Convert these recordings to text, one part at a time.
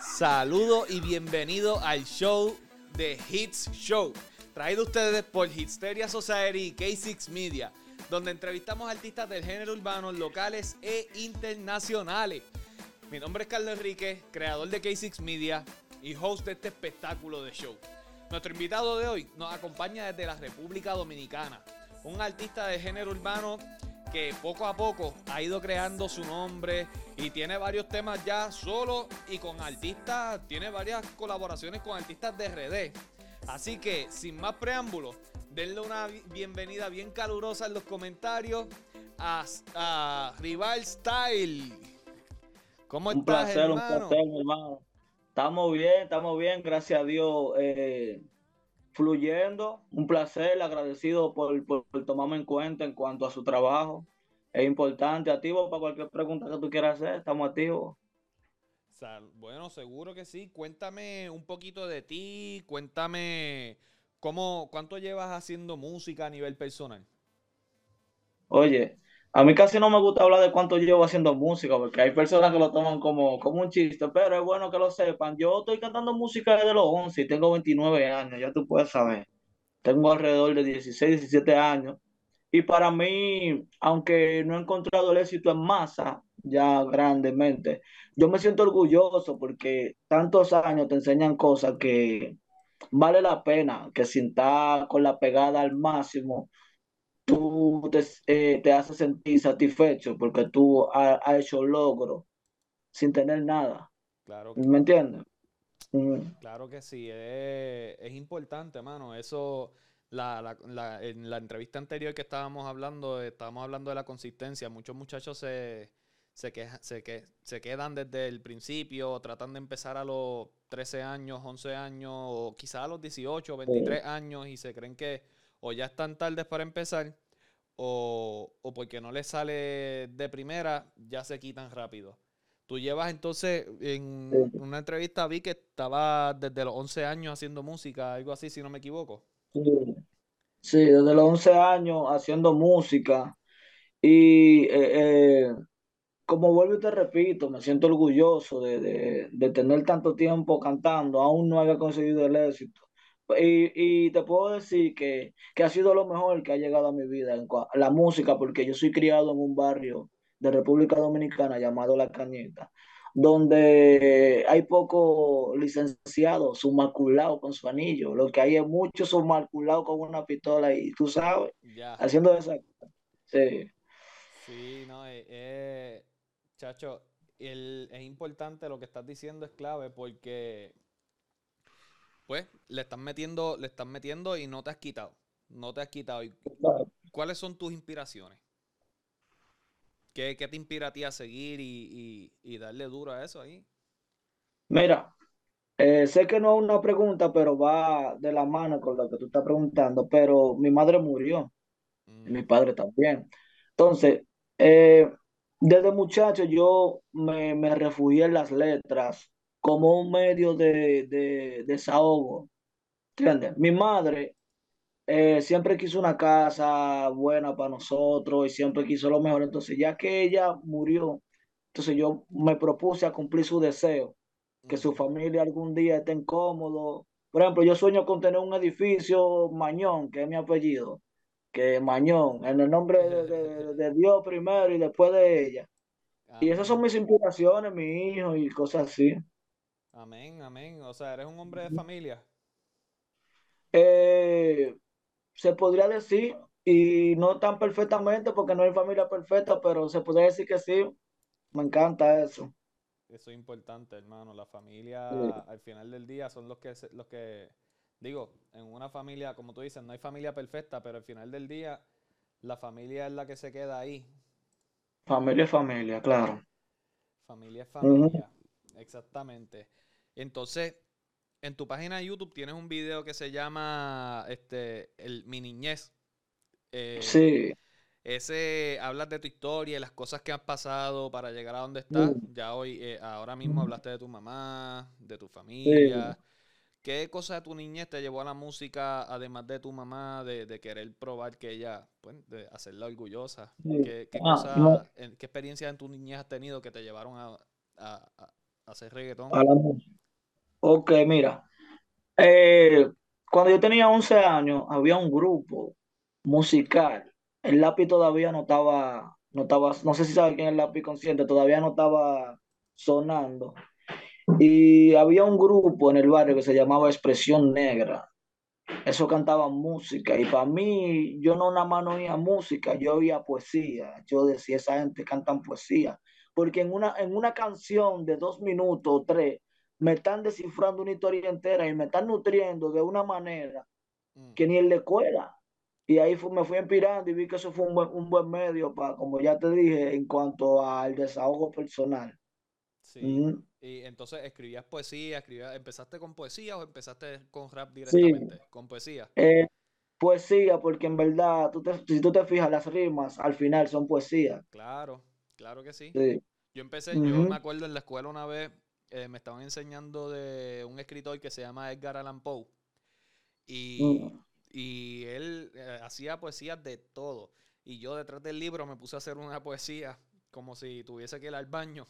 Saludo y bienvenido al show de Hits Show, traído ustedes por Hitsteria Society y K6 Media, donde entrevistamos artistas del género urbano locales e internacionales. Mi nombre es Carlos Enrique, creador de K6 Media y host de este espectáculo de show. Nuestro invitado de hoy nos acompaña desde la República Dominicana, un artista de género urbano que poco a poco ha ido creando su nombre y tiene varios temas ya solo y con artistas, tiene varias colaboraciones con artistas de RD. Así que, sin más preámbulos, denle una bienvenida bien calurosa en los comentarios a, Rival Style. ¿Cómo un estás, placer, Un placer, hermano. Estamos bien, estamos bien, gracias a Dios. Eh, fluyendo. Un placer, agradecido por, tomarme en cuenta en cuanto a su trabajo. Es importante, activo para cualquier pregunta que tú quieras hacer, estamos activos. Bueno, seguro que sí. Cuéntame un poquito de ti, cuéntame cómo, cuánto llevas haciendo música a nivel personal. Oye, a mí casi no me gusta hablar de cuánto llevo haciendo música, porque hay personas que lo toman como, como un chiste, pero es bueno que lo sepan. Yo estoy cantando música desde los 11 y tengo 29 años, ya tú puedes saber. Tengo alrededor de 16, 17 años. Y para mí, aunque no he encontrado el éxito en masa, ya grandemente, yo me siento orgulloso porque tantos años te enseñan cosas que vale la pena, que sin con la pegada al máximo, tú te, eh, te haces sentir satisfecho porque tú has hecho logro sin tener nada. Claro. ¿Me entiendes? Claro que sí, es, importante, hermano. Eso, la, la, en la entrevista anterior que estábamos hablando, estábamos hablando de la consistencia. Muchos muchachos se, se, se, que, se quedan desde el principio, tratan de empezar a los 13 años, 11 años, o quizás a los 18, 23 años y se creen que o ya están tardes para empezar, o, porque no les sale de primera, ya se quitan rápido. Tú llevas entonces, en una entrevista vi que estaba desde los 11 años haciendo música, algo así, si no me equivoco. Sí, desde los 11 años haciendo música. Y eh, eh, como vuelvo y te repito, me siento orgulloso de, de tener tanto tiempo cantando, aún no haya conseguido el éxito y, te puedo decir que, ha sido lo mejor que ha llegado a mi vida, en la música, porque yo soy criado en un barrio de República Dominicana llamado La Cañeta, donde hay pocos licenciados submaculados con su anillo, lo que hay es muchos submaculados con una pistola y tú sabes, haciendo eso. Sí. Sí, no, eh, eh, chacho, el, es importante lo que estás diciendo, es clave porque pues le están metiendo, le están metiendo y no te has quitado. No te has quitado. ¿Cuáles son tus inspiraciones? ¿Qué, te inspira a ti a seguir y, darle duro a eso ahí? Mira, eh, sé que no es una pregunta, pero va de la mano con lo que tú estás preguntando, pero mi madre murió, y mi mm. padre también. Entonces, eh, desde muchacho yo me, me refugié en las letras, como un medio de, desahogo. ¿Entiendes? Mi madre eh, siempre quiso una casa buena para nosotros y siempre quiso lo mejor. Entonces, ya que ella murió, entonces yo me propuse a cumplir su deseo, que su familia algún día esté cómodo. Por ejemplo, yo sueño con tener un edificio Mañón, que es mi apellido, que Mañón, en el nombre de, de Dios primero y después de ella. Y esas son mis inspiraciones, mi hijo y cosas así. Amén, amén. O sea, eres un hombre de familia. Eh, se podría decir, y no tan perfectamente porque no hay familia perfecta, pero se podría decir que sí. Me encanta eso. Eso es importante, hermano. La familia, al final del día, son los que, los que, digo, en una familia, como tú dices, no hay familia perfecta, pero al final del día, la familia es la que se queda ahí. Familia es familia, claro. Familia es familia, exactamente. Entonces, en tu página de YouTube tienes un video que se llama este, el, Mi Niñez. Eh, sí. Ese hablas de tu historia y las cosas que han pasado para llegar a donde estás. Mm. Ya hoy, eh, ahora mismo hablaste de tu mamá, de tu familia. ¿Qué cosa de tu niñez te llevó a la música, además de tu mamá, de, querer probar que ella, pues, de hacerla orgullosa? ¿Qué, qué, ah, experiencias en tu niñez has tenido que te llevaron a, hacer reggaetón. Ok, mira. Eh, cuando yo tenía 11 años, había un grupo musical. El lápiz todavía no estaba, no estaba, no sé si sabes quién es el lápiz consciente, todavía no estaba sonando. Y había un grupo en el barrio que se llamaba Expresión Negra. Eso cantaba música. Y para mí, yo no nada más no oía música, yo oía poesía. Yo decía, esa gente cantan poesía. Porque en una, en una canción de dos minutos o tres, me están descifrando una historia entera y me están nutriendo de una manera Mm, que ni en la escuela. Y ahí fue- me fui inspirando y vi que eso fue un buen, un buen medio para, como ya te dije, en cuanto al desahogo personal. sí. Y entonces escribías poesía, escribías, ¿empezaste con poesía o empezaste con rap Sí, directamente? Con poesía. eh, poesía, porque en verdad, tú te- si tú te fijas, las rimas al final son poesía. Claro, claro que sí. Sí. Yo empecé, yo me acuerdo en la escuela una vez, eh, me estaban enseñando de un escritor que se llama Edgar Allan Poe. Y, Mm. y él eh, hacía poesías de todo. Y yo detrás del libro me puse a hacer una poesía como si tuviese que ir al baño.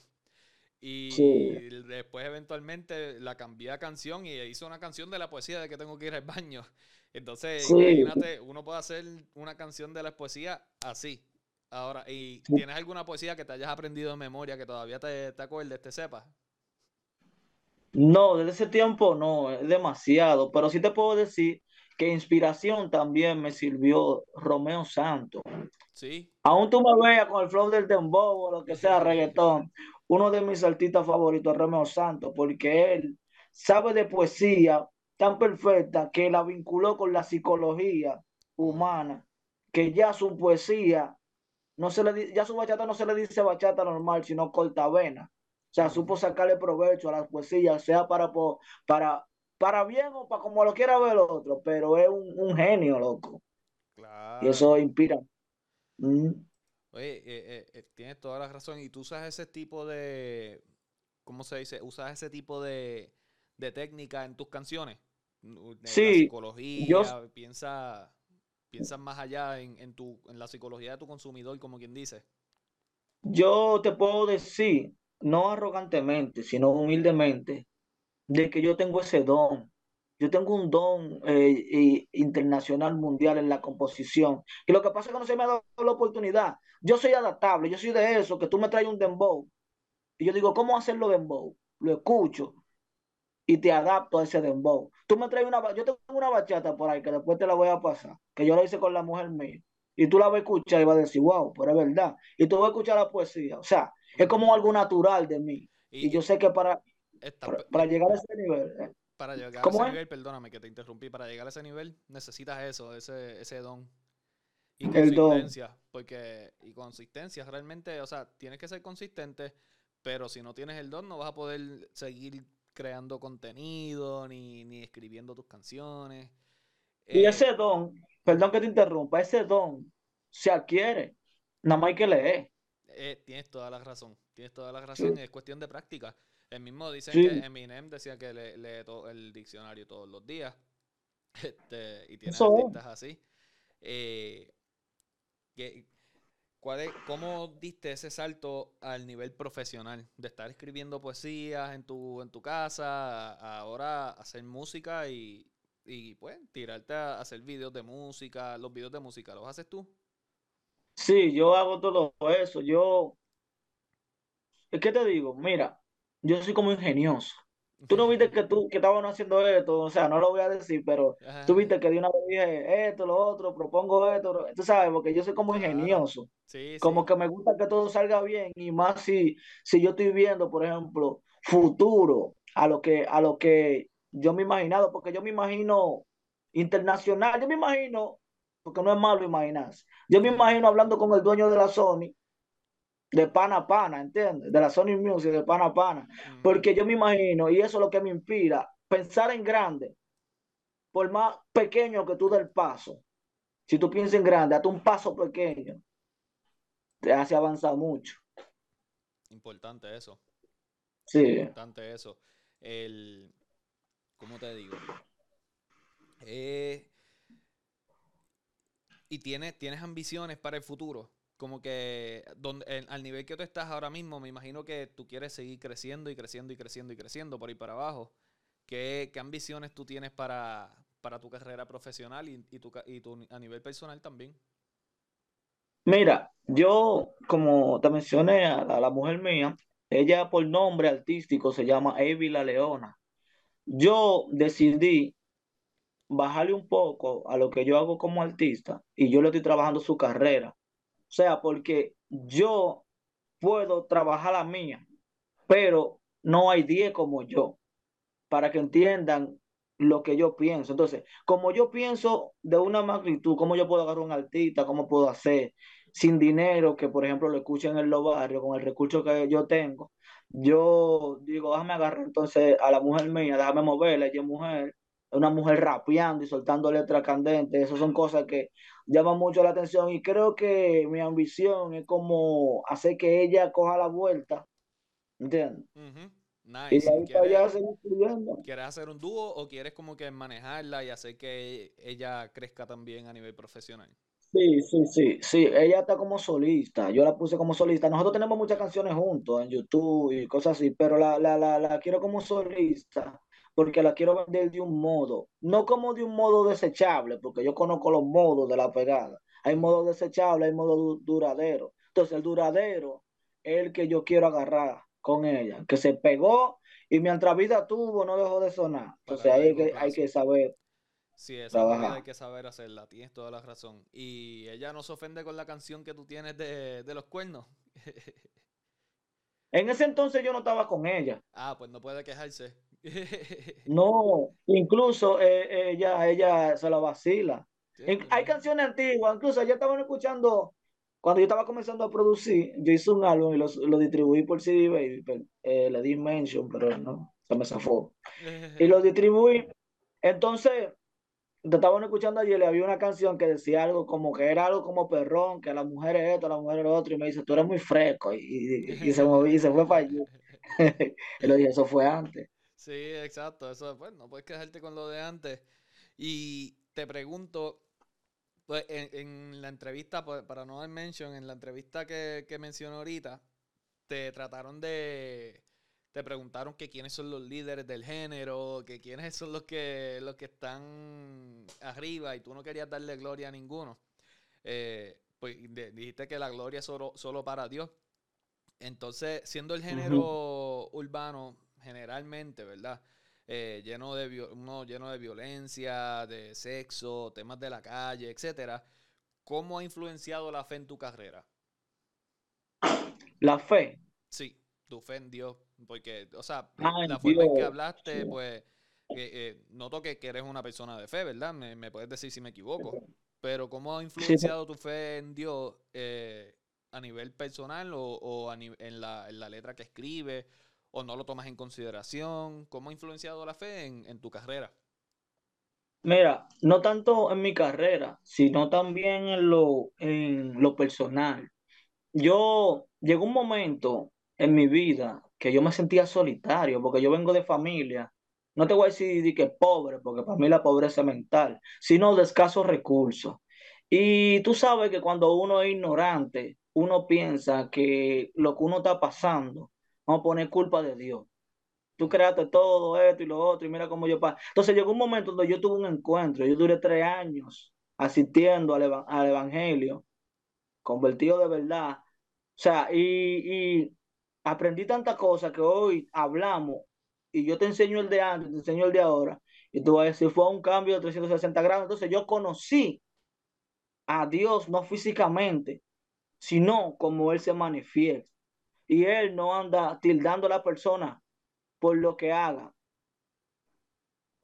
Y Sí, después eventualmente la cambié a canción y hice una canción de la poesía de que tengo que ir al baño. Entonces, sí, imagínate, uno puede hacer una canción de la poesía así. Ahora, ¿y tienes alguna poesía que te hayas aprendido de memoria que todavía te, te acuerdes, te sepas? No, desde ese tiempo no, es demasiado, pero sí te puedo decir que inspiración también me sirvió Romeo Santos. Sí. Aún tú me veas con el flow del dembow o lo que sea, reggaetón, uno de mis artistas favoritos es Romeo Santos, porque él sabe de poesía tan perfecta que la vinculó con la psicología humana, que ya su poesía, no se le, ya su bachata no se le dice bachata normal, sino cortavena. O sea, supo sacarle provecho a las poesías, sea para, para, para bien o para como lo quiera ver el otro, pero es un, un genio, loco. Y eso inspira. Mm. Oye, eh, eh, eh, tienes toda la razón. Y tú usas ese tipo de, ¿cómo se dice? Usas ese tipo de, de técnica en tus canciones. Nu- de La Sí, yo, psicología, piensa, piensas más allá en, en tu, en la psicología de tu consumidor, como quien dice. yo te puedo decir, no arrogantemente, sino humildemente, de que yo tengo ese don. Yo tengo un don eh, internacional mundial en la composición. Y lo que pasa es que no se me ha dado la oportunidad. Yo soy adaptable, yo soy de eso, que tú me traes un dembow. Y yo digo, ¿cómo hacerlo dembow? Lo escucho y te adapto a ese dembow. Tú me traes una, yo tengo una bachata por ahí que después te la voy a pasar, que yo la hice con la mujer mía. Y tú la vas a escuchar y vas a decir, wow, pero es verdad. Y tú vas a escuchar la poesía. O sea, es como algo natural de mí. Y Y, yo sé que para, esta, para, llegar a ese nivel, ¿eh? para llegar a ¿cómo ese es? nivel, perdóname que te interrumpí, para llegar a ese nivel necesitas eso, ese, ese don. Y don. consistencia, porque, y consistencia, realmente, o sea, tienes que ser consistente, pero si no tienes el don, no vas a poder seguir creando contenido, ni, ni escribiendo tus canciones. Y Eh, ese don, perdón que te interrumpa, ese don se adquiere. Nada más hay que leer. eh, tienes toda la razón, tienes toda la razón, es cuestión de práctica. El mismo dicen que sí, Eminem decía que lee, lee to- el diccionario todos los días, este, y tienes eso es. artistas así. Eh, que- ¿Cuál es, ¿Cómo diste ese salto al nivel profesional? De estar escribiendo poesías en tu, en tu casa, ahora hacer música y, y pues tirarte a hacer videos de música. Los videos de música, ¿los haces tú? Sí, yo hago todo eso. Yo, ¿qué te digo? Mira, yo soy como ingenioso. Tú no viste que tú que estaban haciendo esto, o sea, no lo voy a decir, pero tú Ajá, viste que de una vez dije esto, lo otro, propongo esto, tú sabes, porque yo soy como ingenioso, Sí, como sí. que me gusta que todo salga bien y más si, si yo estoy viendo, por ejemplo, futuro a lo que a lo que yo me he imaginado, porque yo me imagino internacional, yo me imagino, porque no es malo imaginarse, yo me imagino hablando con el dueño de la Sony de pana a pana, ¿entiendes? De la Sony Music, de pana a pana. Porque yo me imagino, y eso es lo que me inspira, pensar en grande, por más pequeño que tú des el paso. Si tú piensas en grande, hasta un paso pequeño, te hace avanzar mucho. Importante eso. Sí, Importante eso. El, ¿cómo te digo? Eh, ¿y tienes, tienes ambiciones para el futuro? Como que donde, al nivel que tú estás ahora mismo, me imagino que tú quieres seguir creciendo y creciendo y creciendo y creciendo por ahí para abajo. ¿Qué, qué ambiciones tú tienes para, para tu carrera profesional y, y, tu, y tu, a nivel personal también? Mira, yo, como te mencioné, a la, mujer mía, ella por nombre artístico se llama Evi La Leona. Yo decidí bajarle un poco a lo que yo hago como artista y yo le estoy trabajando su carrera. O sea, porque yo puedo trabajar la mía, pero no hay 10 como yo, para que entiendan lo que yo pienso. Entonces, como yo pienso de una magnitud, cómo yo puedo agarrar un artista, cómo puedo hacer sin dinero, que por ejemplo lo escuchen en los barrios, con el recurso que yo tengo, yo digo, déjame agarrar entonces a la mujer mía, déjame moverla, es mujer, una mujer rapeando y soltando letras candentes, esas son cosas que llaman mucho la atención y creo que mi ambición es como hacer que ella coja la vuelta, ¿entiendes? Nice. ¿Quieres, hacer un dúo o quieres como que manejarla y hacer que ella crezca también a nivel profesional? Sí, sí, sí, sí, ella está como solista, yo la puse como solista. Nosotros tenemos muchas canciones juntos en YouTube y cosas así, pero la, la, la, la quiero como solista porque la quiero vender de un modo, no como de un modo desechable, porque yo conozco los modos de la pegada. Hay modo desechable, hay modo duradero. Entonces el duradero es el que yo quiero agarrar con ella, que se pegó y mientras vida tuvo no dejó de sonar. Entonces ahí hay que, hay que saber. Sí, esa hay que saber hacerla, tienes toda la razón. Y ella no se ofende con la canción que tú tienes de, de los cuernos. en ese entonces yo no estaba con ella. Ah, pues no puede quejarse. No, incluso eh, ella, ella se la vacila. hay canciones antiguas, incluso ya estaban escuchando, cuando yo estaba comenzando a producir, yo hice un álbum y lo, distribuí por CD Baby, eh, le di mention, pero no, se me zafó. Y lo distribuí. Entonces, te estaban escuchando ayer, le había una canción que decía algo como que era algo como perrón, que la mujer es esto, la mujer es lo otro, y me dice, tú eres muy fresco, y, se movió y se fue para allí. y le dije, eso fue antes. Sí, exacto. Eso, pues, no puedes quedarte con lo de antes. Y te pregunto, pues, en, la entrevista, pues, para no dar mention, en la entrevista que, que mencioné ahorita, te trataron de. Te preguntaron que quiénes son los líderes del género, que quiénes son los que, los que están arriba y tú no querías darle gloria a ninguno. Eh, pues dijiste que la gloria es solo, solo para Dios. Entonces, siendo el género urbano generalmente, ¿verdad? Eh, lleno, de, uno lleno de violencia, de sexo, temas de la calle, etcétera. ¿Cómo ha influenciado la fe en tu carrera? La fe. Sí, tu fe en Dios. Porque, o sea, la forma en que hablaste, pues, eh, noto que, eres una persona de fe, ¿verdad? Me, puedes decir si me equivoco. Pero ¿cómo ha influenciado tu fe en Dios eh, a nivel personal o, en, la, en, la, letra que escribes o no lo tomas en consideración? ¿Cómo ha influenciado la fe en, tu carrera? Mira, no tanto en mi carrera, sino también en lo, en lo personal. Yo llegó un momento en mi vida que yo me sentía solitario, porque yo vengo de familia, no te voy a decir que pobre, porque para mí la pobreza mental, sino de escasos recursos. Y tú sabes que cuando uno es ignorante, uno piensa que lo que uno está pasando Vamos a poner culpa de Dios. Tú creaste todo esto y lo otro y mira cómo yo paso. Entonces llegó un momento donde yo tuve un encuentro. Yo duré tres años asistiendo al, Evangelio, convertido de verdad. O sea, y, aprendí tantas cosas que hoy hablamos y yo te enseño el de antes, te enseño el de ahora. Y tú vas a decir, fue un cambio de 360 grados. Entonces yo conocí a Dios no físicamente, sino como Él se manifiesta y él no anda tildando a la persona por lo que haga.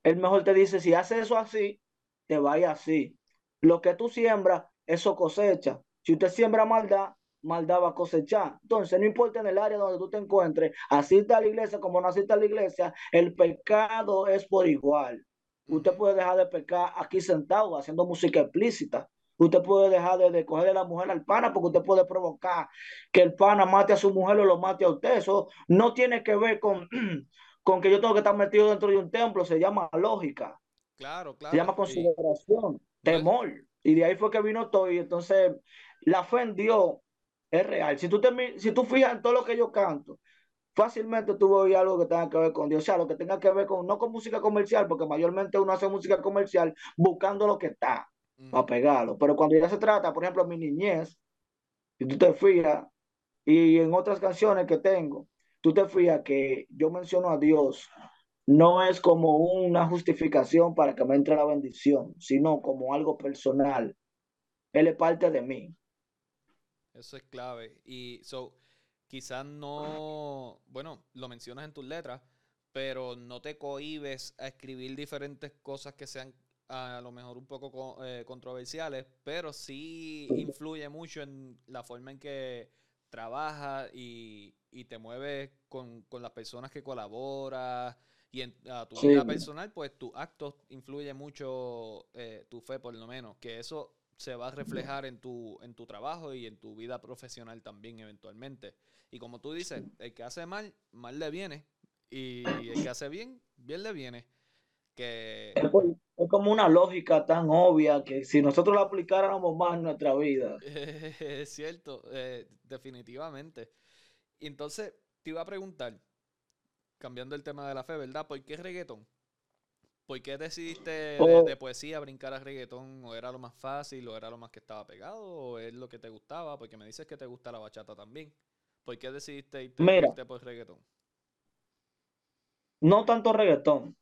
Él mejor te dice, si hace eso así, te vaya así. Lo que tú siembras, eso cosecha. Si usted siembra maldad, maldad va a cosechar. Entonces, no importa en el área donde tú te encuentres, así está la iglesia como no así está la iglesia, el pecado es por igual. Usted puede dejar de pecar aquí sentado haciendo música explícita. Usted puede dejar de, de cogerle la mujer al pana porque usted puede provocar que el pana mate a su mujer o lo mate a usted. Eso no tiene que ver con, con que yo tengo que estar metido dentro de un templo. Se llama lógica. Claro, claro. Se llama consideración, temor. Y de ahí fue que vino todo. Y entonces la fe en Dios es real. Si tú, te, si tú fijas en todo lo que yo canto, fácilmente tú algo que tenga que ver con Dios, o sea, lo que tenga que ver con, no con música comercial, porque mayormente uno hace música comercial buscando lo que está, para pegarlo. Pero cuando ya se trata, por ejemplo, mi niñez, si tú te fijas, y en otras canciones que tengo, tú te fijas que yo menciono a Dios, no es como una justificación para que me entre la bendición, sino como algo personal. Él es parte de mí. Eso es clave. Y so, quizás no, bueno, lo mencionas en tus letras, pero no te cohibes a escribir diferentes cosas que sean a lo mejor un poco eh, controversiales, pero sí influye mucho en la forma en que trabajas y, te mueves con, las personas que colaboras y en a tu vida personal, pues tu actos influye mucho eh, tu fe, por lo menos, que eso se va a reflejar en tu, en tu trabajo y en tu vida profesional también eventualmente. Y como tú dices, el que hace mal, mal le viene. Y el que hace bien, bien le viene. Que... Es como una lógica tan obvia que si nosotros la aplicáramos más en nuestra vida. es cierto, eh, definitivamente. Entonces te iba a preguntar, cambiando el tema de la fe, ¿verdad? ¿Por qué reggaetón? ¿Por qué decidiste oh. de, poesía brincar a reggaetón? ¿O era lo más fácil? ¿O era lo más que estaba pegado? ¿O es lo que te gustaba? Porque me dices que te gusta la bachata también. ¿Por qué decidiste irte, por reggaetón? No tanto reggaetón.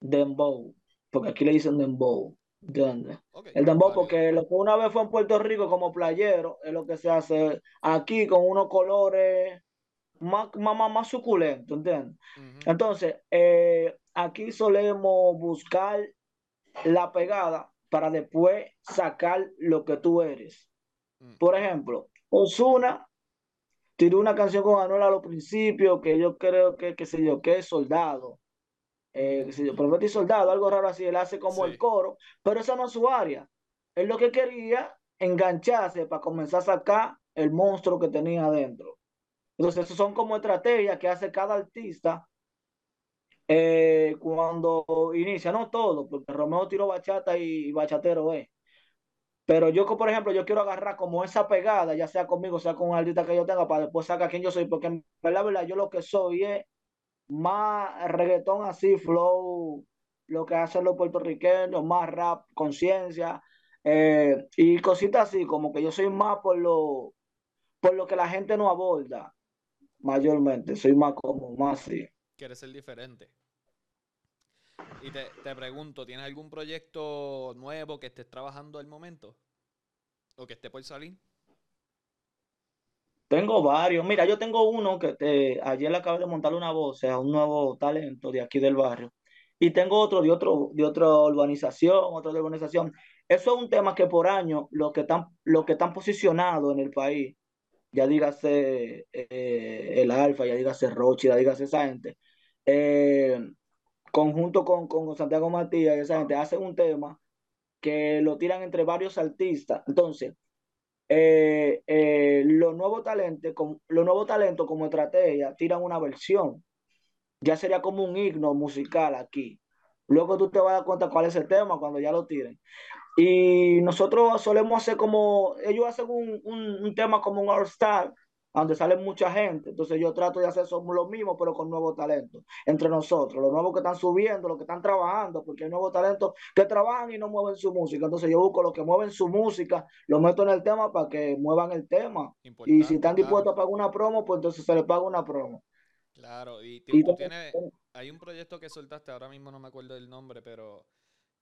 Dembow. Porque aquí le dicen dembow. ¿Entiendes? el dembow, porque lo que una vez fue en Puerto Rico como playero, es lo que se hace aquí con unos colores más, más, más suculentos, ¿entiendes? Entonces, eh, aquí solemos buscar la pegada para después sacar lo que tú eres. Mm. Por ejemplo, Osuna tiró una canción con Anuel a los principios que yo creo que, qué sé yo, que es soldado. Eh, qué sé yo, Profeta y soldado, algo raro así, él hace como el coro, pero esa no es su área. Él lo que quería engancharse para comenzar a sacar el monstruo que tenía adentro. Entonces, eso son como estrategias que hace cada artista eh, cuando inicia, no todo, porque Romeo tiró bachata y, bachatero es. Pero yo, por ejemplo, yo quiero agarrar como esa pegada, ya sea conmigo, sea con un artista que yo tenga, para después sacar quién yo soy, porque la verdad yo lo que soy es más reggaetón así, flow, lo que hacen los puertorriqueños, más rap, conciencia, eh, y cositas así, como que yo soy más por lo, por lo que la gente no aborda, mayormente, soy más como, más así. Quieres ser diferente. Y te, pregunto, ¿tienes algún proyecto nuevo que estés trabajando al momento? ¿O que esté por salir? Tengo varios. Mira, yo tengo uno que te, ayer le acabo de montar una voz, sea, un nuevo talento de aquí del barrio. Y tengo otro de otro de otra urbanización, otro de urbanización. Eso es un tema que por año lo que están lo que están posicionados en el país, ya dígase eh, el Alfa, ya dígase Rochi, ya dígase esa gente, eh, conjunto con, con Santiago Matías y esa gente hacen un tema que lo tiran entre varios artistas. Entonces, eh, eh, los nuevos talentos, como estrategia tiran una versión. Ya sería como un himno musical aquí. Luego tú te vas a dar cuenta cuál es el tema cuando ya lo tiren. Y nosotros solemos hacer como, ellos hacen un, un, un tema como un All Star, donde sale mucha gente. Entonces yo trato de hacer eso lo mismo, pero con nuevos talentos entre nosotros, los nuevos que están subiendo, los que están trabajando, porque hay nuevos talentos que trabajan y no mueven su música. Entonces yo busco los que mueven su música, los meto en el tema para que muevan el tema. y si están dispuestos a pagar una promo, pues entonces se les paga una promo. Claro, y, tú tienes, hay un proyecto que soltaste, ahora mismo no me acuerdo del nombre, pero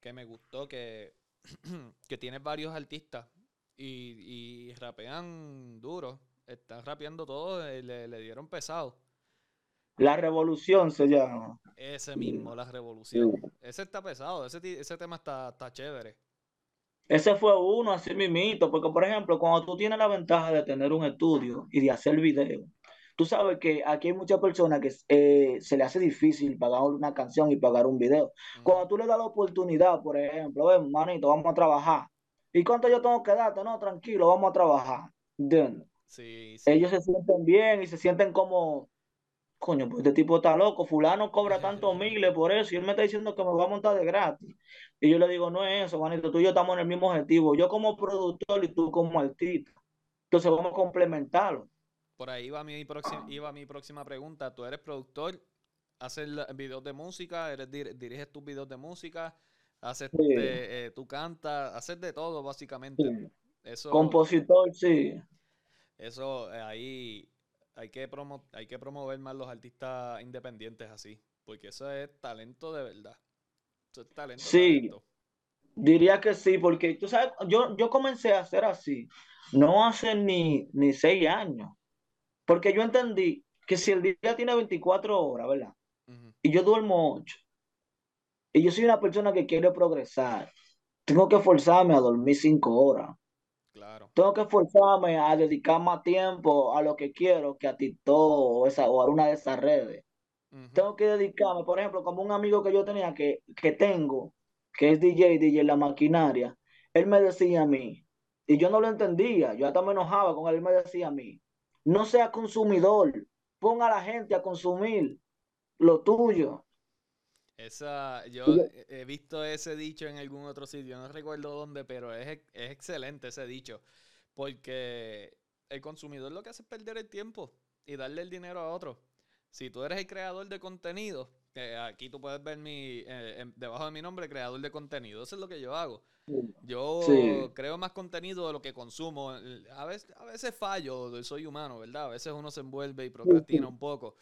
que me gustó, que, que tienes varios artistas y, y rapean duro están rapeando todo, eh, le, le, dieron pesado. La revolución se llama. Ese mismo, la revolución. Ese está pesado, ese, ese tema está, está chévere. Ese fue uno, así mismito, porque por ejemplo, cuando tú tienes la ventaja de tener un estudio y de hacer video, tú sabes que aquí hay muchas personas que eh, se le hace difícil pagar una canción y pagar un video. Cuando tú le das la oportunidad, por ejemplo, ven, manito, vamos a trabajar. ¿Y cuánto yo tengo que darte? No, tranquilo, vamos a trabajar. ¿Entiendes? Ellos se sienten bien y se sienten como, coño, pues este tipo está loco, fulano cobra tantos miles por eso y él me está diciendo que me va a montar de gratis. Y yo le digo, no es eso, manito, tú y yo estamos en el mismo objetivo, yo como productor y tú como artista. Entonces vamos a complementarlo. Por ahí va mi próxima, iba mi próxima pregunta. Tú eres productor, haces videos de música, eres diriges tus videos de música, haces eh, tú cantas, haces de todo básicamente. Eso, Compositor, sí. Eso eh, ahí hay que, promo hay que promover más los artistas independientes así, porque eso es talento de verdad. Eso es talento. Sí. Diría que sí, porque tú sabes, yo, yo comencé a hacer así, no hace ni, ni seis años, porque yo entendí que si el día tiene 24 horas, ¿verdad? Y yo duermo 8, y yo soy una persona que quiere progresar, tengo que forzarme a dormir 5 horas. Claro. Tengo que esforzarme a dedicar más tiempo a lo que quiero que a TikTok o, esa, o a una de esas redes. Tengo que dedicarme, por ejemplo, como un amigo que yo tenía que, que tengo, que es DJ, DJ La Maquinaria, él me decía a mí, y yo no lo entendía, yo hasta me enojaba con él, él me decía a mí, no sea consumidor, ponga a la gente a consumir lo tuyo. Esa, yo he visto ese dicho en algún otro sitio, no recuerdo dónde, pero es, es excelente ese dicho, porque el consumidor lo que hace es perder el tiempo y darle el dinero a otro. Si tú eres el creador de contenido, aquí tú puedes ver mi, eh, debajo de mi nombre, creador de contenido. Eso es lo que yo hago. Yo creo más contenido de lo que consumo. A veces, a veces fallo, soy humano, ¿verdad? A veces uno se envuelve y procrastina un poco.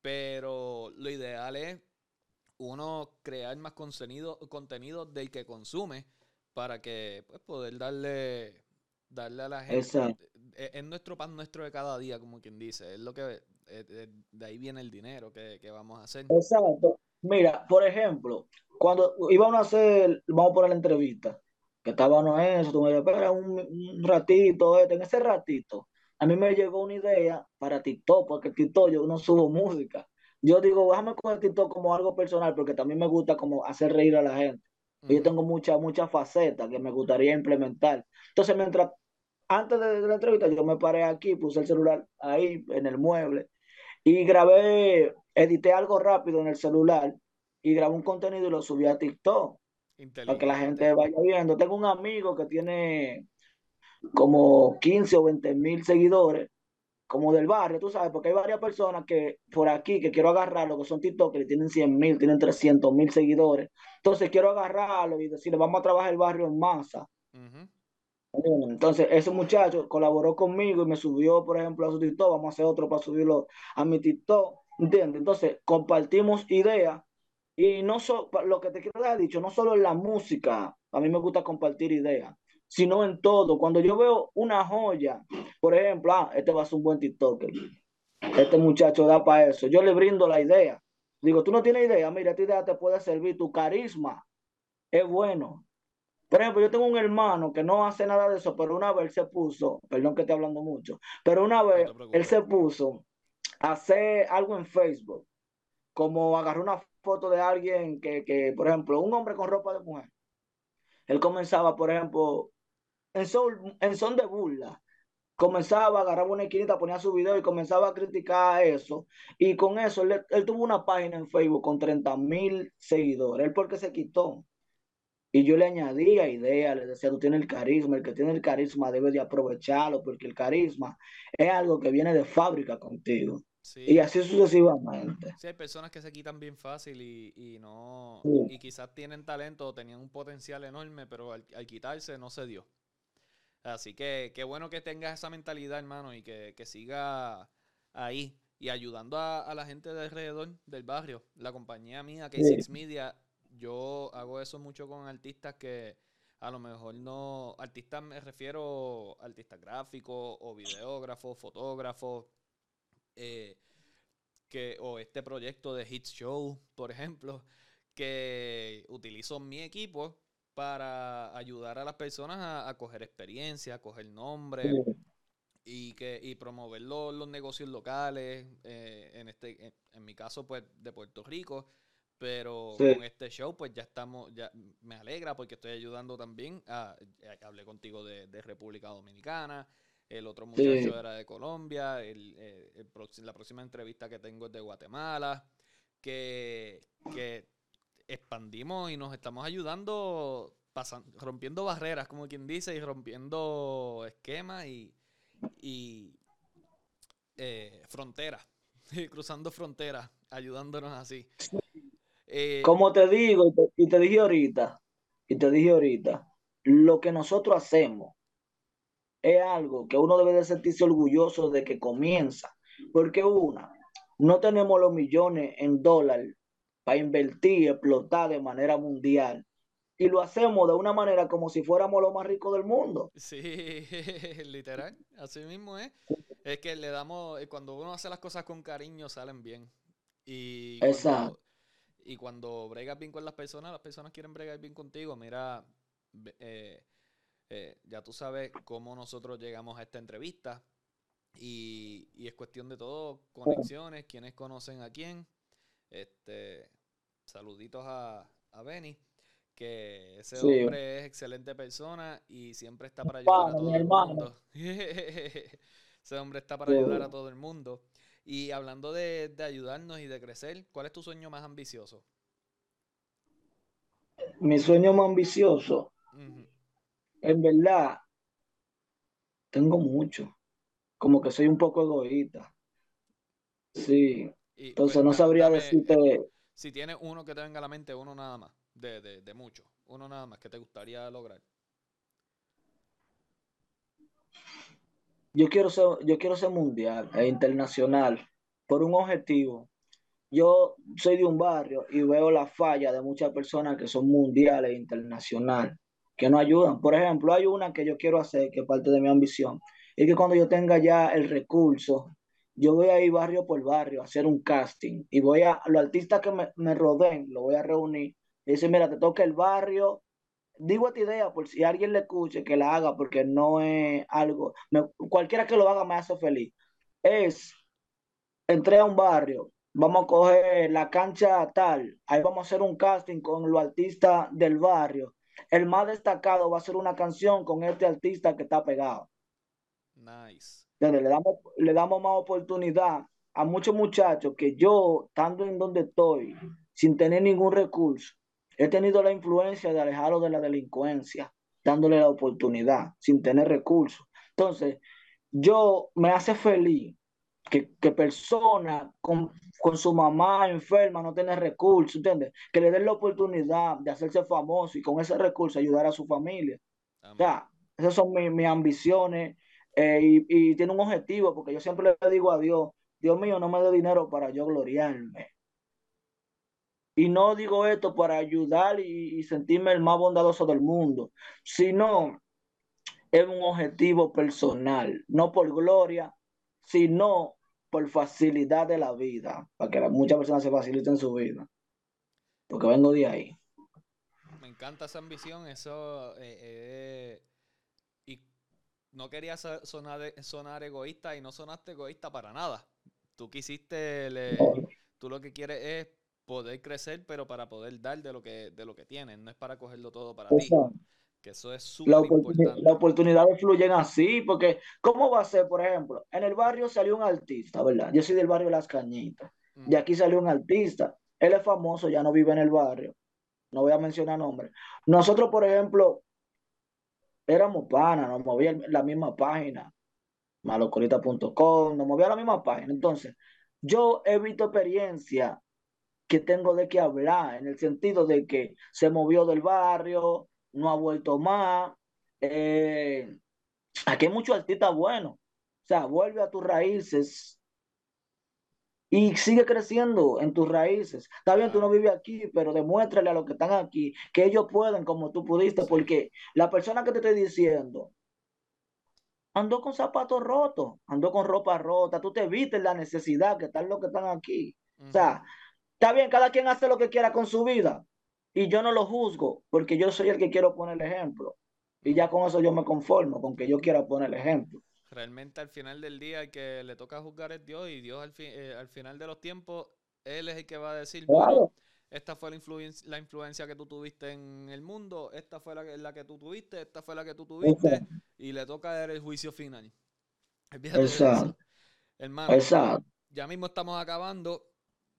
Pero lo ideal es uno crear más contenido, contenido del que consume para que pues, poder darle, darle a la gente. Exacto. Es, nuestro pan nuestro de cada día, como quien dice. Es lo que eh, eh, de ahí viene el dinero que, vamos a hacer. Exacto. Mira, por ejemplo, cuando íbamos a hacer, vamos por la entrevista, que estábamos en eso, tú me espera un, ratito, este, en ese ratito, a mí me llegó una idea para TikTok, porque TikTok yo no subo música. Yo digo, déjame con el TikTok como algo personal, porque también me gusta como hacer reír a la gente. Yo tengo muchas, muchas facetas que me gustaría implementar. Entonces, mientras, antes de la entrevista, yo me paré aquí, puse el celular ahí en el mueble y grabé, edité algo rápido en el celular y grabé un contenido y lo subí a TikTok. Para que la gente vaya viendo. Tengo un amigo que tiene como 15 o 20 mil seguidores, como del barrio, tú sabes, porque hay varias personas que por aquí que quiero agarrarlo, que son TikTok, que tienen 100 mil, tienen 300 mil seguidores. Entonces quiero agarrarlo y decirle, vamos a trabajar el barrio en masa. Entonces, ese muchacho colaboró conmigo y me subió, por ejemplo, a su TikTok. Vamos a hacer otro para subirlo a mi TikTok. ¿Entiendes? Entonces, compartimos ideas. Y no solo, lo que te quiero dar dicho, no solo en la música, a mí me gusta compartir ideas, sino en todo. Cuando yo veo una joya, por ejemplo, ah, este va a ser un buen TikToker. Este muchacho da para eso. Yo le brindo la idea. Digo, tú no tienes idea, mira, esta idea te puede servir, tu carisma es bueno. Por ejemplo, yo tengo un hermano que no hace nada de eso, pero una vez se puso, perdón que esté hablando mucho, pero una vez él se puso a hacer algo en Facebook, como agarró una foto de alguien que, que, por ejemplo, un hombre con ropa de mujer. Él comenzaba, por ejemplo, en son, en son de burla, comenzaba, agarraba una esquinita, ponía su video y comenzaba a criticar eso. Y con eso, él, él tuvo una página en Facebook con 30 mil seguidores. Él porque se quitó. Y yo le añadía ideas, le decía, tú tienes el carisma, el que tiene el carisma debe de aprovecharlo, porque el carisma es algo que viene de fábrica contigo. Y así sucesivamente. Sí, hay personas que se quitan bien fácil y, y no. Y quizás tienen talento o tenían un potencial enorme, pero al, quitarse no se dio. Así que qué bueno que tengas esa mentalidad, hermano, y que, que siga ahí y ayudando a, a, la gente de alrededor del barrio. La compañía mía, K6 Media, yo hago eso mucho con artistas que a lo mejor no, artistas me refiero a artistas gráficos o videógrafos, fotógrafos, eh, que, o este proyecto de Hits Show, por ejemplo, que utilizo mi equipo para ayudar a las personas a, coger experiencia, a coger nombre y que y promover los, negocios locales, eh, en este en mi caso pues de Puerto Rico pero con este show, pues ya estamos, ya me alegra porque estoy ayudando también a, hablé contigo de, República Dominicana, el otro muchacho era de Colombia, el, eh, la próxima entrevista que tengo es de Guatemala, que, que expandimos y nos estamos ayudando, rompiendo barreras, como quien dice, y rompiendo esquemas y, y eh, fronteras, cruzando fronteras, ayudándonos así. Eh, Como te digo, y te, y te dije ahorita, y te dije ahorita, lo que nosotros hacemos es algo que uno debe de sentirse orgulloso de que comienza. Porque una, no tenemos los millones en dólares para invertir y explotar de manera mundial. Y lo hacemos de una manera como si fuéramos los más ricos del mundo. Sí, literal, así mismo es. Es que le damos, eh, cuando uno hace las cosas con cariño, salen bien. Y cuando, Exacto. Y cuando bregas bien con las personas, las personas quieren bregar bien contigo. Mira, eh, eh, ya tú sabes cómo nosotros llegamos a esta entrevista. Y, es cuestión de todo, conexiones, quienes conocen a quién. Este, saluditos a, a Benny, que ese hombre es excelente persona y siempre está para ayudar a todo el mundo. ese hombre está para ayudar a todo el mundo. Y hablando de, ayudarnos y de crecer, ¿cuál es tu sueño más ambicioso? Mi sueño más ambicioso, en verdad, tengo mucho. Como que soy un poco egoísta. Sí. Entonces pues, no sabría decirte. Si tienes uno que te venga a la mente, uno nada más, de, de, de mucho, uno nada más que te gustaría lograr. Yo quiero ser, yo quiero ser mundial e internacional por un objetivo. Yo soy de un barrio y veo la falla de muchas personas que son mundiales e internacionales, que no ayudan. Por ejemplo, hay una que yo quiero hacer, que es parte de mi ambición, y que cuando yo tenga ya el recurso, yo voy a ir barrio por barrio a hacer un casting y voy a, los artistas que me, me rodeen, lo voy a reunir y decir, mira, te toca el barrio digo esta idea por si alguien le escuche que la haga porque no es algo, cualquiera que lo haga me hace feliz. Es, entré a un barrio, vamos a coger la cancha tal, ahí vamos a hacer un casting con los artistas del barrio. El más destacado va a ser una canción con este artista que está pegado. Nice. Le damos, le damos más oportunidad a muchos muchachos que yo, estando en donde estoy, sin tener ningún recurso, He tenido la influencia de alejarlo de la delincuencia, dándole la oportunidad, sin tener recursos. Entonces, yo me hace feliz que, que personas con, su mamá enferma no tienen recursos, ¿entiendes? Que le den la oportunidad de hacerse famoso y con ese recurso ayudar a su familia. Ya, esas son mis, ambiciones eh, y, tiene un objetivo, porque yo siempre le digo a Dios, Dios mío, no me dé dinero para yo gloriarme. Y no digo esto para ayudar y, sentirme el más bondadoso del mundo, sino es un objetivo personal, no por gloria, sino por facilidad de la vida, para que muchas personas se faciliten su vida. Porque vengo de ahí. Me encanta esa ambición, eso. Eh, eh, no quería sonar, sonar egoísta y no sonaste egoísta para nada. Tú quisiste, tú lo que quieres es poder crecer, pero para poder dar de lo que, de lo que tienen, no es para cogerlo todo para ti. Que eso es súper importante. Las oportunidades fluyen así, porque ¿cómo va a ser, por ejemplo? En el barrio salió un artista, ¿verdad? Yo soy del barrio Las Cañitas. De aquí salió un artista. Él es famoso, ya no vive en el barrio. No voy a mencionar nombres. Nosotros, por ejemplo, éramos panas, nos movía la misma página, malocorita.com, nos movía la misma página. Entonces, yo he visto experiencia que tengo de qué hablar, en el sentido de que se movió del barrio, no ha vuelto más. Eh, aquí hay muchos artistas buenos. O sea, vuelve a tus raíces y sigue creciendo en tus raíces. Está bien, tú no vives aquí, pero demuéstrale a los que están aquí que ellos pueden como tú pudiste, porque la persona que te estoy diciendo andó con zapatos rotos, andó con ropa rota, tú te viste la necesidad que están los que están aquí. O sea, Está bien, cada quien hace lo que quiera con su vida. Y yo no lo juzgo, porque yo soy el que quiero poner el ejemplo. Y ya con eso yo me conformo, con que yo quiera poner el ejemplo. Realmente al final del día el que le toca juzgar es Dios y Dios al, eh, al final de los tiempos, Él es el que va a decir, bueno, esta fue la influencia, la influencia que tú tuviste en el mundo, esta fue la, la que tú tuviste, esta fue la que tú tuviste, y le toca dar el juicio final. Exacto. Hermano, Exacto. ya mismo estamos acabando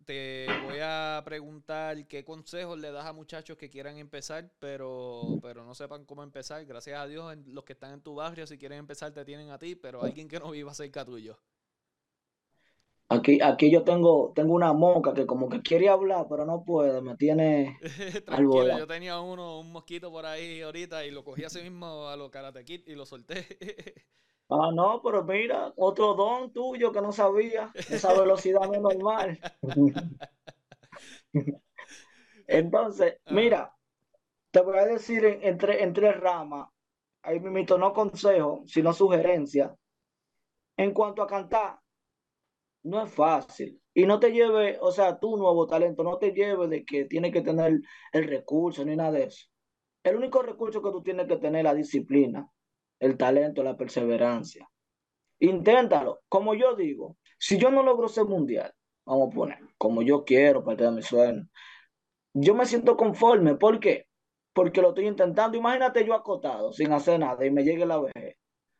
te voy a preguntar qué consejos le das a muchachos que quieran empezar, pero, pero no sepan cómo empezar. Gracias a Dios, los que están en tu barrio, si quieren empezar, te tienen a ti, pero alguien que no viva cerca tuyo. Aquí, aquí yo tengo, tengo una moca que como que quiere hablar, pero no puede, me tiene Tranquilo, yo tenía uno, un mosquito por ahí ahorita y lo cogí así mismo a los Karate Kid y lo solté. Ah, no, pero mira, otro don tuyo que no sabía, esa velocidad no es normal. Entonces, ah. mira, te voy a decir en, tres ramas, ahí me invito no consejo, sino sugerencia. En cuanto a cantar, no es fácil. Y no te lleve, o sea, tu nuevo talento, no te lleve de que tienes que tener el recurso ni nada de eso. El único recurso que tú tienes que tener es la disciplina el talento, la perseverancia. Inténtalo. Como yo digo, si yo no logro ser mundial, vamos a poner, como yo quiero, parte de mi sueño, yo me siento conforme. ¿Por qué? Porque lo estoy intentando. Imagínate yo acotado, sin hacer nada, y me llegue la vejez.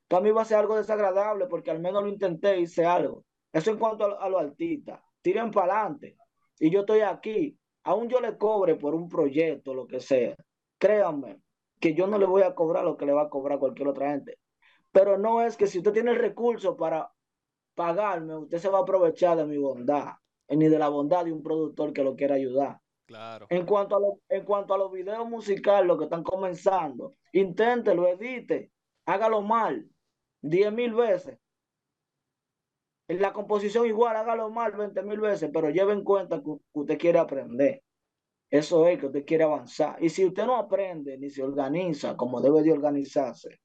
Para mí va a ser algo desagradable porque al menos lo intenté hice algo. Eso en cuanto a, a los artistas. Tiren para adelante. Y yo estoy aquí. Aún yo le cobre por un proyecto, lo que sea. Créanme, que yo no le voy a cobrar lo que le va a cobrar cualquier otra gente. Pero no es que si usted tiene el recurso para pagarme, usted se va a aprovechar de mi bondad, ni de la bondad de un productor que lo quiera ayudar. Claro. En cuanto a, en cuanto a los videos musicales, lo que están comenzando, inténtelo, edite, hágalo mal, diez mil veces. En la composición igual, hágalo mal 20 mil veces, pero lleve en cuenta que usted quiere aprender. Eso es que usted quiere avanzar. Y si usted no aprende ni se organiza como debe de organizarse,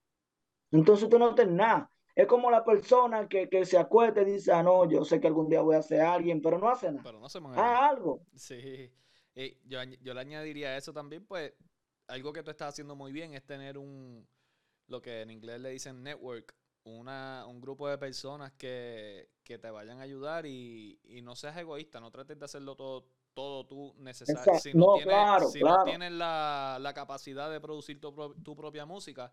entonces usted no tiene nada. Es como la persona que, se acuesta y dice, ah, no, yo sé que algún día voy a ser alguien, pero no hace nada. Pero no Ah, algo. Sí. yo, yo le añadiría eso también, pues, algo que tú estás haciendo muy bien es tener un, lo que en inglés le dicen network, una, un grupo de personas que, que te vayan a ayudar y, y, no seas egoísta, no trates de hacerlo todo todo tú necesario. Si no, tienes, la, capacidad de producir tu, propia música,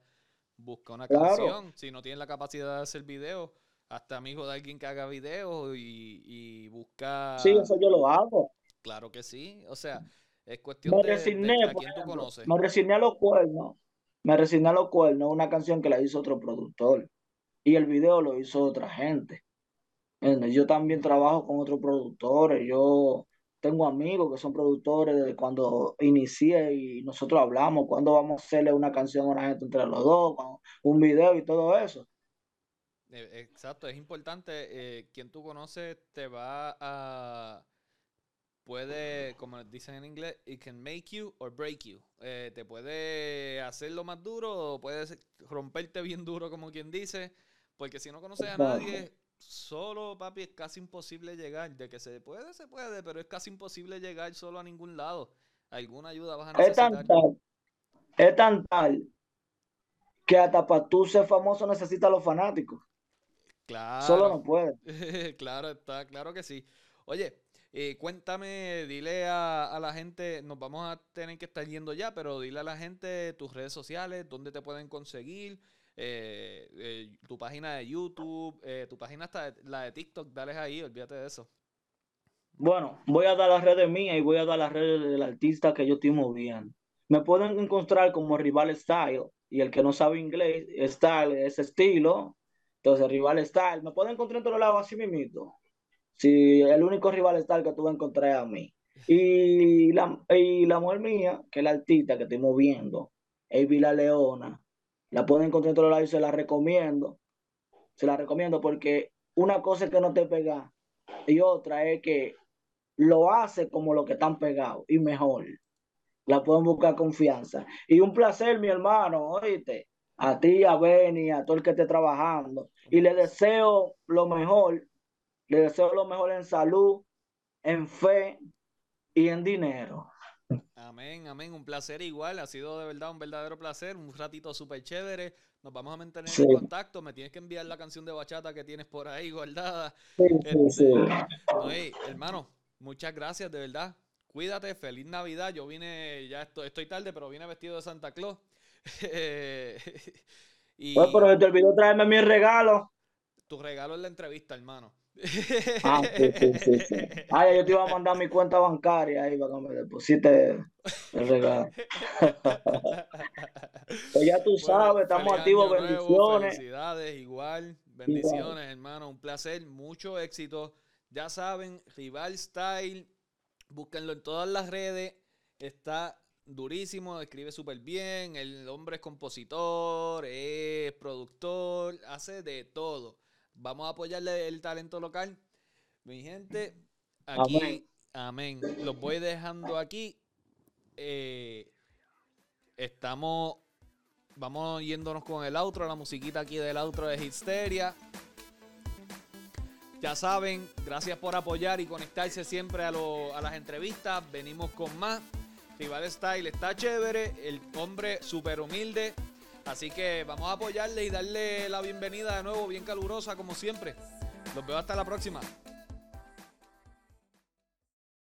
busca una canción. Si no tienes la capacidad de hacer video, hasta amigo de alguien que haga video y, busca. Sí, eso yo lo hago. Claro que sí. O sea, es cuestión de, de, a quién tú conoces. Me resigné a los cuernos. Me resigné a los cuernos, una canción que la hizo otro productor. Y el video lo hizo otra gente. Yo también trabajo con otros productores. Yo tengo amigos que son productores desde cuando inicié y nosotros hablamos cuando vamos a hacerle una canción a una gente entre los dos, un video y todo eso. E, exacto, es importante, eh, quien tú conoces te va a, puede, como dicen en inglés, it can make you or break you. Eh, te puede hacerlo más duro o puede romperte bien duro, como quien dice, porque si no conoces a nadie, solo, papi, es casi imposible llegar. De que se puede, se puede, pero es casi imposible llegar solo a ningún lado. Alguna ayuda vas a necesitar. Es tan tal, es tan tal que hasta para tú ser famoso necesitas los fanáticos. Claro. Solo no puede. claro, está, claro que sí. Oye, eh, cuéntame, dile a, a, la gente, nos vamos a tener que estar yendo ya, pero dile a la gente tus redes sociales, dónde te pueden conseguir, eh, eh, tu página de YouTube, eh, tu página hasta la de TikTok, dale ahí, olvídate de eso. Bueno, voy a dar las redes mías y voy a dar las redes del artista que yo estoy moviendo. Me pueden encontrar como Rival Style y el que no sabe inglés, Style es estilo. Entonces, Rival Style, me pueden encontrar en todos lados así mismo. Si el único Rival Style que tú vas a encontrar es a mí. Y la, y la mujer mía, que es la artista que estoy moviendo, es Vila Leona la pueden encontrar en todos lados y se la recomiendo. Se la recomiendo porque una cosa es que no te pega y otra es que lo hace como lo que están pegados y mejor. La pueden buscar confianza. Y un placer, mi hermano, oíste, a ti, a Benny, a todo el que esté trabajando. Y le deseo lo mejor. Le deseo lo mejor en salud, en fe y en dinero. Amén, amén. Un placer igual. Ha sido de verdad un verdadero placer. Un ratito súper chévere. Nos vamos a mantener en contacto. Me tienes que enviar la canción de bachata que tienes por ahí guardada. Sí, este, hermano, muchas gracias, de verdad. Cuídate, feliz Navidad. Yo vine, ya estoy, estoy tarde, pero vine vestido de Santa Claus. y... Pues, pero te olvidó traerme mi regalo. Tu regalo es la entrevista, hermano. Ah, sí, sí, sí, sí. Ah, yo te iba a mandar mi cuenta bancaria ahí para que me deposite el regalo. pues ya tú sabes, estamos activos, bendiciones. felicidades, igual, bendiciones, hermano, un placer, mucho éxito. Ya saben, Rival Style, búsquenlo en todas las redes, está durísimo, escribe súper bien, el hombre es compositor, es productor, hace de todo. Vamos a apoyarle el talento local. Mi gente, aquí, amén. Los voy dejando aquí. Eh, estamos, vamos yéndonos con el outro, la musiquita aquí del outro de Histeria. Ya saben, gracias por apoyar y conectarse siempre a, a las entrevistas. Venimos con más. Rival Style está chévere, el hombre súper humilde. Así que vamos a apoyarle y darle la bienvenida de nuevo, bien calurosa como siempre. Los veo hasta la próxima.